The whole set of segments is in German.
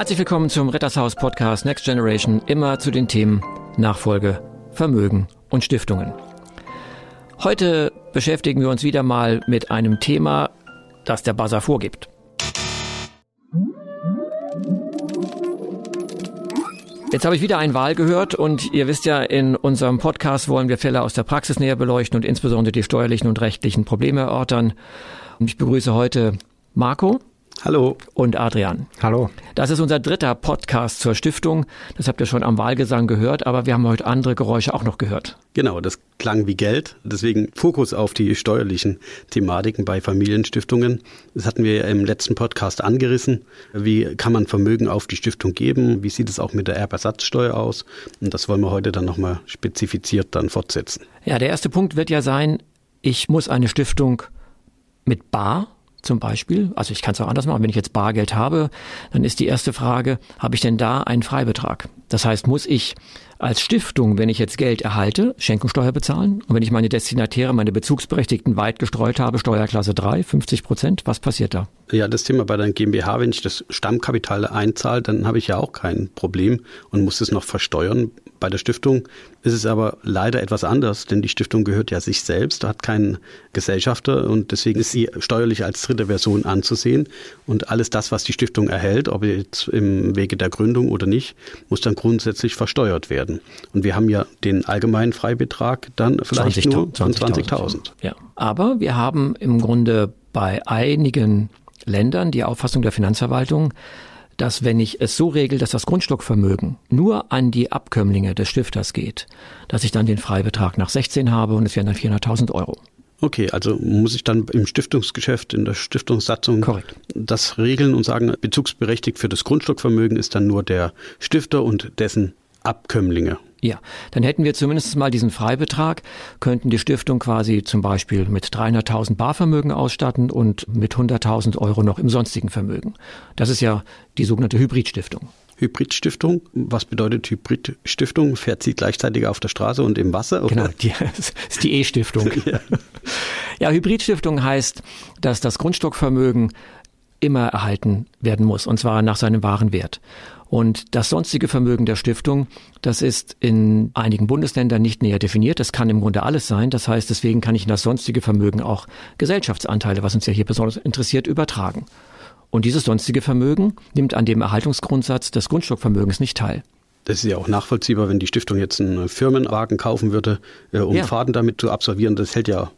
Herzlich willkommen zum Rettershaus Podcast Next Generation, immer zu den Themen Nachfolge, Vermögen und Stiftungen. Heute beschäftigen wir uns wieder mal mit einem Thema, das der Buzzer vorgibt. Jetzt habe ich wieder ein Wahl gehört und ihr wisst ja, in unserem Podcast wollen wir Fälle aus der Praxis näher beleuchten und insbesondere die steuerlichen und rechtlichen Probleme erörtern. Und ich begrüße heute Marco. Hallo. Und Adrian. Hallo. Das ist unser dritter Podcast zur Stiftung. Das habt ihr schon am Wahlgesang gehört, aber wir haben heute andere Geräusche auch noch gehört. Genau, das klang wie Geld. Deswegen Fokus auf die steuerlichen Thematiken bei Familienstiftungen. Das hatten wir ja im letzten Podcast angerissen. Wie kann man Vermögen auf die Stiftung geben? Wie sieht es auch mit der Erbersatzsteuer aus? Und das wollen wir heute dann nochmal spezifiziert dann fortsetzen. Ja, der erste Punkt wird ja sein, ich muss eine Stiftung mit Bar zum Beispiel, also ich kann es auch anders machen, wenn ich jetzt Bargeld habe, dann ist die erste Frage, habe ich denn da einen Freibetrag? Das heißt, muss ich als Stiftung, wenn ich jetzt Geld erhalte, Schenkungssteuer bezahlen? Und wenn ich meine Destinatäre, meine Bezugsberechtigten weit gestreut habe, Steuerklasse 3, 50 Prozent, was passiert da? Ja, das Thema bei der GmbH, wenn ich das Stammkapital einzahle, dann habe ich ja auch kein Problem und muss es noch versteuern. Bei der Stiftung ist es aber leider etwas anders, denn die Stiftung gehört ja sich selbst, hat keinen Gesellschafter und deswegen ist sie steuerlich als dritte Version anzusehen. Und alles das, was die Stiftung erhält, ob jetzt im Wege der Gründung oder nicht, muss dann grundsätzlich versteuert werden. Und wir haben ja den allgemeinen Freibetrag dann vielleicht 20, nur von 20.000. 20 ja, aber wir haben im Grunde bei einigen Ländern die Auffassung der Finanzverwaltung, dass wenn ich es so regel, dass das Grundstockvermögen nur an die Abkömmlinge des Stifters geht, dass ich dann den Freibetrag nach 16 habe und es wären dann 400.000 Euro. Okay, also muss ich dann im Stiftungsgeschäft, in der Stiftungssatzung Korrekt. das regeln und sagen, bezugsberechtigt für das Grundstockvermögen ist dann nur der Stifter und dessen Abkömmlinge. Ja, dann hätten wir zumindest mal diesen Freibetrag, könnten die Stiftung quasi zum Beispiel mit 300.000 Barvermögen ausstatten und mit 100.000 Euro noch im sonstigen Vermögen. Das ist ja die sogenannte Hybridstiftung. Hybridstiftung. Was bedeutet Hybridstiftung? Fährt sie gleichzeitig auf der Straße und im Wasser? Oder? Genau, die, das ist die E-Stiftung. ja. ja, Hybridstiftung heißt, dass das Grundstockvermögen immer erhalten werden muss, und zwar nach seinem wahren Wert. Und das sonstige Vermögen der Stiftung, das ist in einigen Bundesländern nicht näher definiert. Das kann im Grunde alles sein. Das heißt, deswegen kann ich in das sonstige Vermögen auch Gesellschaftsanteile, was uns ja hier besonders interessiert, übertragen. Und dieses sonstige Vermögen nimmt an dem Erhaltungsgrundsatz des Grundstockvermögens nicht teil. Das ist ja auch nachvollziehbar, wenn die Stiftung jetzt einen Firmenwagen kaufen würde, äh, um ja. Fahrten damit zu absolvieren. Das hält ja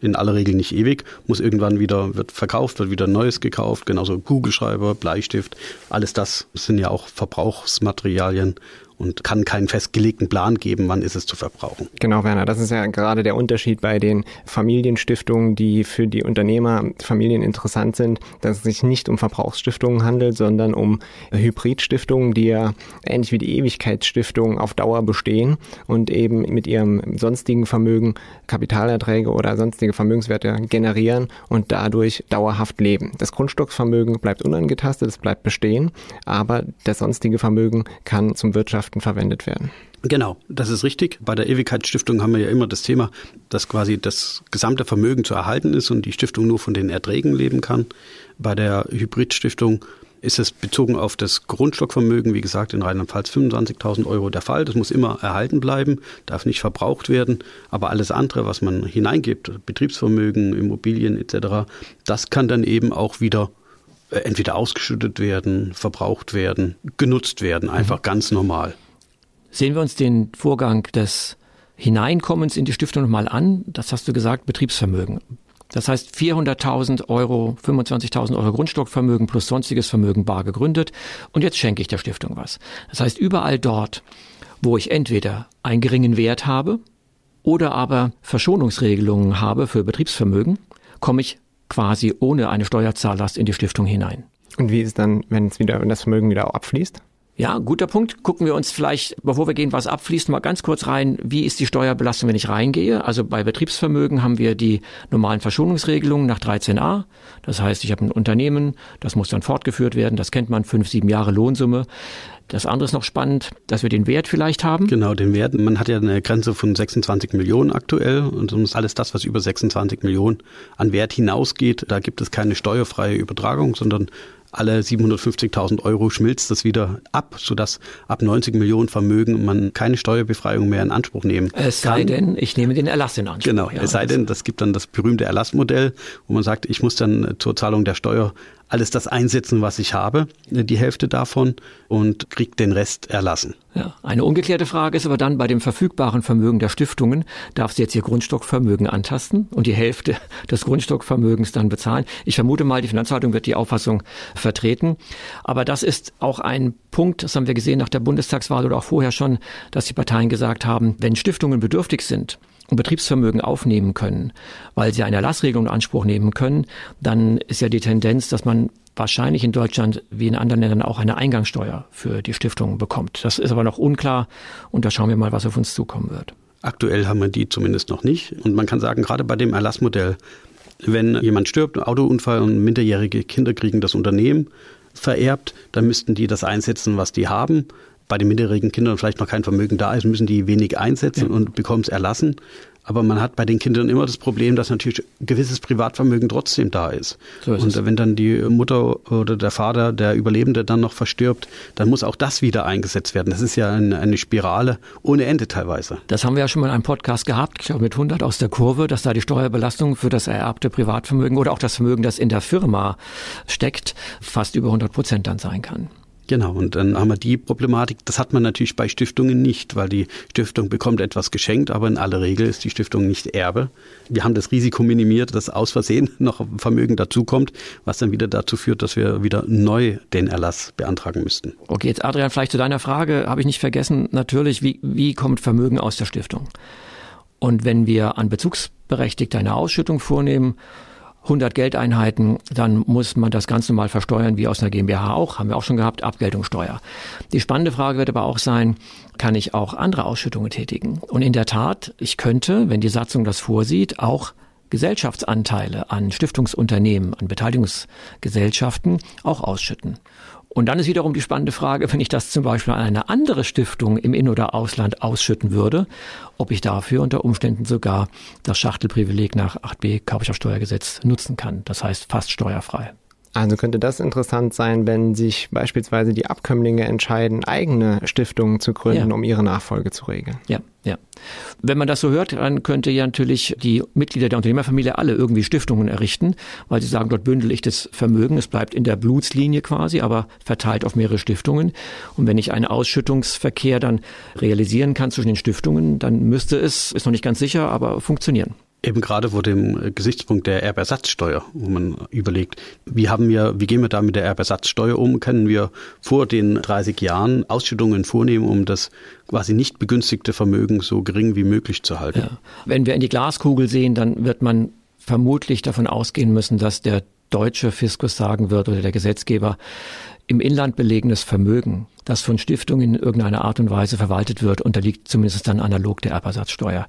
in aller Regel nicht ewig, muss irgendwann wieder, wird verkauft, wird wieder Neues gekauft, genauso Kugelschreiber, Bleistift, alles das sind ja auch Verbrauchsmaterialien und kann keinen festgelegten Plan geben, wann ist es zu verbrauchen. Genau, Werner, das ist ja gerade der Unterschied bei den Familienstiftungen, die für die Unternehmer, Familien interessant sind, dass es sich nicht um Verbrauchsstiftungen handelt, sondern um Hybridstiftungen, die ja ähnlich wie die Ewigkeitsstiftung auf Dauer bestehen und eben mit ihrem sonstigen Vermögen Kapitalerträge oder sonstige Vermögenswerte generieren und dadurch dauerhaft leben. Das Grundstocksvermögen bleibt unangetastet, es bleibt bestehen, aber das sonstige Vermögen kann zum Wirtschaften Gesellschaften verwendet werden. Genau, das ist richtig. Bei der Ewigkeitsstiftung haben wir ja immer das Thema, dass quasi das gesamte Vermögen zu erhalten ist und die Stiftung nur von den Erträgen leben kann. Bei der Hybridstiftung ist es bezogen auf das Grundstockvermögen, wie gesagt, in Rheinland-Pfalz 25.000 Euro der Fall. Das muss immer erhalten bleiben, darf nicht verbraucht werden. Aber alles andere, was man hineingibt, Betriebsvermögen, Immobilien etc., das kann dann eben auch wieder entweder ausgeschüttet werden, verbraucht werden, genutzt werden, einfach mhm. ganz normal. Sehen wir uns den Vorgang des Hineinkommens in die Stiftung nochmal an. Das hast du gesagt, Betriebsvermögen. Das heißt 400.000 Euro, 25.000 Euro Grundstockvermögen plus sonstiges Vermögen bar gegründet und jetzt schenke ich der Stiftung was. Das heißt überall dort, wo ich entweder einen geringen Wert habe oder aber Verschonungsregelungen habe für Betriebsvermögen, komme ich quasi ohne eine Steuerzahllast in die Stiftung hinein. Und wie ist dann, wenn es wieder, wenn das Vermögen wieder abfließt? Ja, guter Punkt. Gucken wir uns vielleicht, bevor wir gehen, was abfließt, mal ganz kurz rein. Wie ist die Steuerbelastung, wenn ich reingehe? Also bei Betriebsvermögen haben wir die normalen Verschonungsregelungen nach 13a. Das heißt, ich habe ein Unternehmen, das muss dann fortgeführt werden. Das kennt man, fünf, sieben Jahre Lohnsumme. Das andere ist noch spannend, dass wir den Wert vielleicht haben. Genau, den Wert. Man hat ja eine Grenze von 26 Millionen aktuell und sonst alles das, was über 26 Millionen an Wert hinausgeht, da gibt es keine steuerfreie Übertragung, sondern alle 750.000 Euro schmilzt das wieder ab, sodass ab 90 Millionen Vermögen man keine Steuerbefreiung mehr in Anspruch nehmen kann. Es sei denn, ich nehme den Erlass in Anspruch. Genau, ja, es sei denn, das gibt dann das berühmte Erlassmodell, wo man sagt, ich muss dann zur Zahlung der Steuer alles das einsetzen, was ich habe, die Hälfte davon und kriegt den Rest erlassen. Ja, eine ungeklärte Frage ist aber dann bei dem verfügbaren Vermögen der Stiftungen, darf sie jetzt ihr Grundstockvermögen antasten und die Hälfte des Grundstockvermögens dann bezahlen? Ich vermute mal, die Finanzhaltung wird die Auffassung vertreten. Aber das ist auch ein Punkt, das haben wir gesehen nach der Bundestagswahl oder auch vorher schon, dass die Parteien gesagt haben, wenn Stiftungen bedürftig sind, Betriebsvermögen aufnehmen können, weil sie eine Erlassregelung in Anspruch nehmen können, dann ist ja die Tendenz, dass man wahrscheinlich in Deutschland wie in anderen Ländern auch eine Eingangssteuer für die Stiftungen bekommt. Das ist aber noch unklar und da schauen wir mal, was auf uns zukommen wird. Aktuell haben wir die zumindest noch nicht. Und man kann sagen, gerade bei dem Erlassmodell, wenn jemand stirbt, Autounfall und minderjährige Kinder kriegen das Unternehmen vererbt, dann müssten die das einsetzen, was die haben bei den minderjährigen Kindern vielleicht noch kein Vermögen da ist, müssen die wenig einsetzen ja. und bekommen es erlassen. Aber man hat bei den Kindern immer das Problem, dass natürlich gewisses Privatvermögen trotzdem da ist. So ist und es. wenn dann die Mutter oder der Vater, der Überlebende dann noch verstirbt, dann muss auch das wieder eingesetzt werden. Das ist ja eine, eine Spirale ohne Ende teilweise. Das haben wir ja schon mal in einem Podcast gehabt, ich glaube mit 100 aus der Kurve, dass da die Steuerbelastung für das ererbte Privatvermögen oder auch das Vermögen, das in der Firma steckt, fast über 100 Prozent dann sein kann. Genau, und dann haben wir die Problematik, das hat man natürlich bei Stiftungen nicht, weil die Stiftung bekommt etwas geschenkt, aber in aller Regel ist die Stiftung nicht Erbe. Wir haben das Risiko minimiert, dass aus Versehen noch Vermögen dazukommt, was dann wieder dazu führt, dass wir wieder neu den Erlass beantragen müssten. Okay, jetzt Adrian, vielleicht zu deiner Frage, habe ich nicht vergessen, natürlich, wie, wie kommt Vermögen aus der Stiftung? Und wenn wir an Bezugsberechtigte eine Ausschüttung vornehmen, 100 Geldeinheiten, dann muss man das Ganze mal versteuern, wie aus einer GmbH auch, haben wir auch schon gehabt, Abgeltungssteuer. Die spannende Frage wird aber auch sein, kann ich auch andere Ausschüttungen tätigen? Und in der Tat, ich könnte, wenn die Satzung das vorsieht, auch Gesellschaftsanteile an Stiftungsunternehmen, an Beteiligungsgesellschaften auch ausschütten. Und dann ist wiederum die spannende Frage, wenn ich das zum Beispiel an eine andere Stiftung im In- oder Ausland ausschütten würde, ob ich dafür unter Umständen sogar das Schachtelprivileg nach 8b Körperschaftsteuergesetz nutzen kann. Das heißt fast steuerfrei. Also könnte das interessant sein, wenn sich beispielsweise die Abkömmlinge entscheiden, eigene Stiftungen zu gründen, ja. um ihre Nachfolge zu regeln. Ja, ja. Wenn man das so hört, dann könnte ja natürlich die Mitglieder der Unternehmerfamilie alle irgendwie Stiftungen errichten, weil sie sagen, dort bündel ich das Vermögen, es bleibt in der Blutslinie quasi, aber verteilt auf mehrere Stiftungen. Und wenn ich einen Ausschüttungsverkehr dann realisieren kann zwischen den Stiftungen, dann müsste es, ist noch nicht ganz sicher, aber funktionieren. Eben gerade vor dem Gesichtspunkt der Erbersatzsteuer, wo man überlegt, wie haben wir, wie gehen wir da mit der Erbersatzsteuer um? Können wir vor den 30 Jahren Ausschüttungen vornehmen, um das quasi nicht begünstigte Vermögen so gering wie möglich zu halten? Ja. Wenn wir in die Glaskugel sehen, dann wird man vermutlich davon ausgehen müssen, dass der deutsche Fiskus sagen wird oder der Gesetzgeber, im Inland belegenes Vermögen, das von Stiftungen in irgendeiner Art und Weise verwaltet wird, unterliegt zumindest dann analog der Erbersatzsteuer.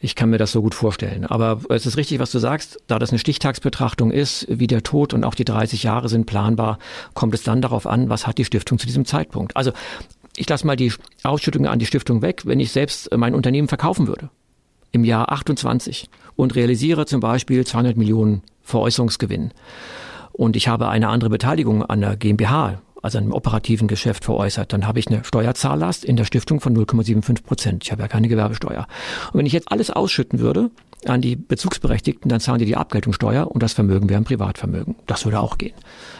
Ich kann mir das so gut vorstellen. Aber es ist richtig, was du sagst, da das eine Stichtagsbetrachtung ist, wie der Tod und auch die 30 Jahre sind planbar, kommt es dann darauf an, was hat die Stiftung zu diesem Zeitpunkt. Also ich lasse mal die Ausschüttungen an die Stiftung weg, wenn ich selbst mein Unternehmen verkaufen würde im Jahr 28 und realisiere zum Beispiel 200 Millionen Veräußerungsgewinn und ich habe eine andere Beteiligung an der GmbH, also einem operativen Geschäft veräußert, dann habe ich eine Steuerzahllast in der Stiftung von 0,75 Prozent. Ich habe ja keine Gewerbesteuer. Und wenn ich jetzt alles ausschütten würde an die Bezugsberechtigten, dann zahlen die die Abgeltungssteuer und das Vermögen wäre ein Privatvermögen. Das würde auch gehen.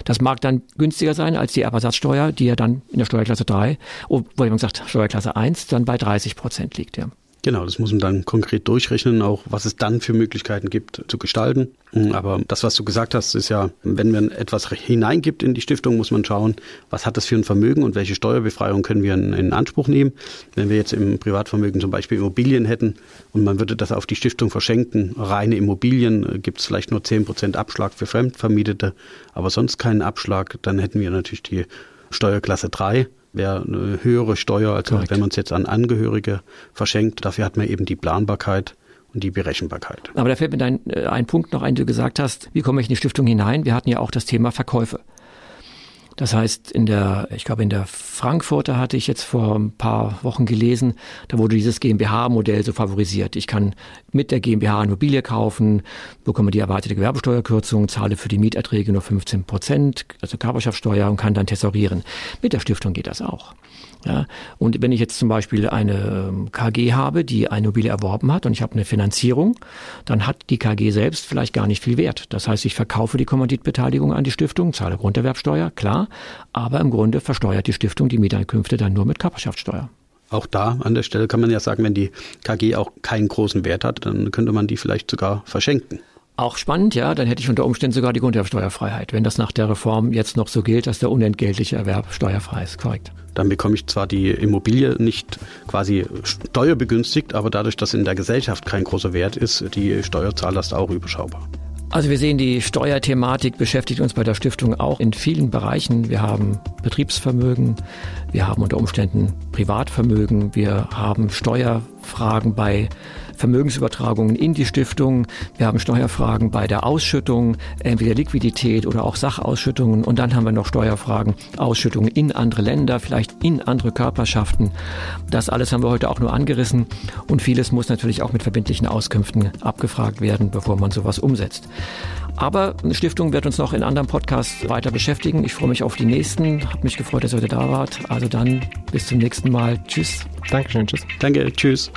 Das mag dann günstiger sein als die Erbersatzsteuer, die ja dann in der Steuerklasse 3, obwohl man sagt Steuerklasse 1, dann bei 30 Prozent liegt. Ja. Genau, das muss man dann konkret durchrechnen, auch was es dann für Möglichkeiten gibt zu gestalten. Mhm, aber das, was du gesagt hast, ist ja, wenn man etwas hineingibt in die Stiftung, muss man schauen, was hat das für ein Vermögen und welche Steuerbefreiung können wir in, in Anspruch nehmen. Wenn wir jetzt im Privatvermögen zum Beispiel Immobilien hätten und man würde das auf die Stiftung verschenken, reine Immobilien, äh, gibt es vielleicht nur 10% Abschlag für Fremdvermietete, aber sonst keinen Abschlag, dann hätten wir natürlich die Steuerklasse 3 wäre eine höhere Steuer, als Korrekt. wenn man es jetzt an Angehörige verschenkt. Dafür hat man eben die Planbarkeit und die Berechenbarkeit. Aber da fällt mir ein, äh, ein Punkt noch ein, du gesagt hast, wie komme ich in die Stiftung hinein? Wir hatten ja auch das Thema Verkäufe. Das heißt, in der, ich glaube, in der Frankfurter hatte ich jetzt vor ein paar Wochen gelesen, da wurde dieses GmbH-Modell so favorisiert. Ich kann mit der GmbH Immobilie kaufen, bekomme die erwartete Gewerbesteuerkürzung, zahle für die Mieterträge nur 15 Prozent, also Körperschaftssteuer und kann dann tesaurieren. Mit der Stiftung geht das auch. Ja, und wenn ich jetzt zum Beispiel eine ähm, KG habe, die eine Immobilie erworben hat und ich habe eine Finanzierung, dann hat die KG selbst vielleicht gar nicht viel Wert. Das heißt, ich verkaufe die Kommanditbeteiligung an die Stiftung, zahle Grunderwerbsteuer, klar, aber im Grunde versteuert die Stiftung die Mieteinkünfte dann nur mit Körperschaftssteuer. Auch da an der Stelle kann man ja sagen, wenn die KG auch keinen großen Wert hat, dann könnte man die vielleicht sogar verschenken. Auch spannend, ja, dann hätte ich unter Umständen sogar die Grunderwerbsteuerfreiheit, wenn das nach der Reform jetzt noch so gilt, dass der unentgeltliche Erwerb steuerfrei ist, korrekt. Dann bekomme ich zwar die Immobilie nicht quasi steuerbegünstigt, aber dadurch, dass in der Gesellschaft kein großer Wert ist, die Steuerzahllast auch überschaubar. Also wir sehen, die Steuerthematik beschäftigt uns bei der Stiftung auch in vielen Bereichen. Wir haben Betriebsvermögen, wir haben unter Umständen Privatvermögen, wir haben Steuerfragen bei Vermögensübertragungen in die Stiftung. Wir haben Steuerfragen bei der Ausschüttung, entweder Liquidität oder auch Sachausschüttungen. Und dann haben wir noch Steuerfragen, Ausschüttungen in andere Länder, vielleicht in andere Körperschaften. Das alles haben wir heute auch nur angerissen. Und vieles muss natürlich auch mit verbindlichen Auskünften abgefragt werden, bevor man sowas umsetzt. Aber eine Stiftung wird uns noch in anderen Podcasts weiter beschäftigen. Ich freue mich auf die nächsten. Hab mich gefreut, dass ihr heute da wart. Also dann bis zum nächsten Mal. Tschüss. Dankeschön. Tschüss. Danke. Tschüss.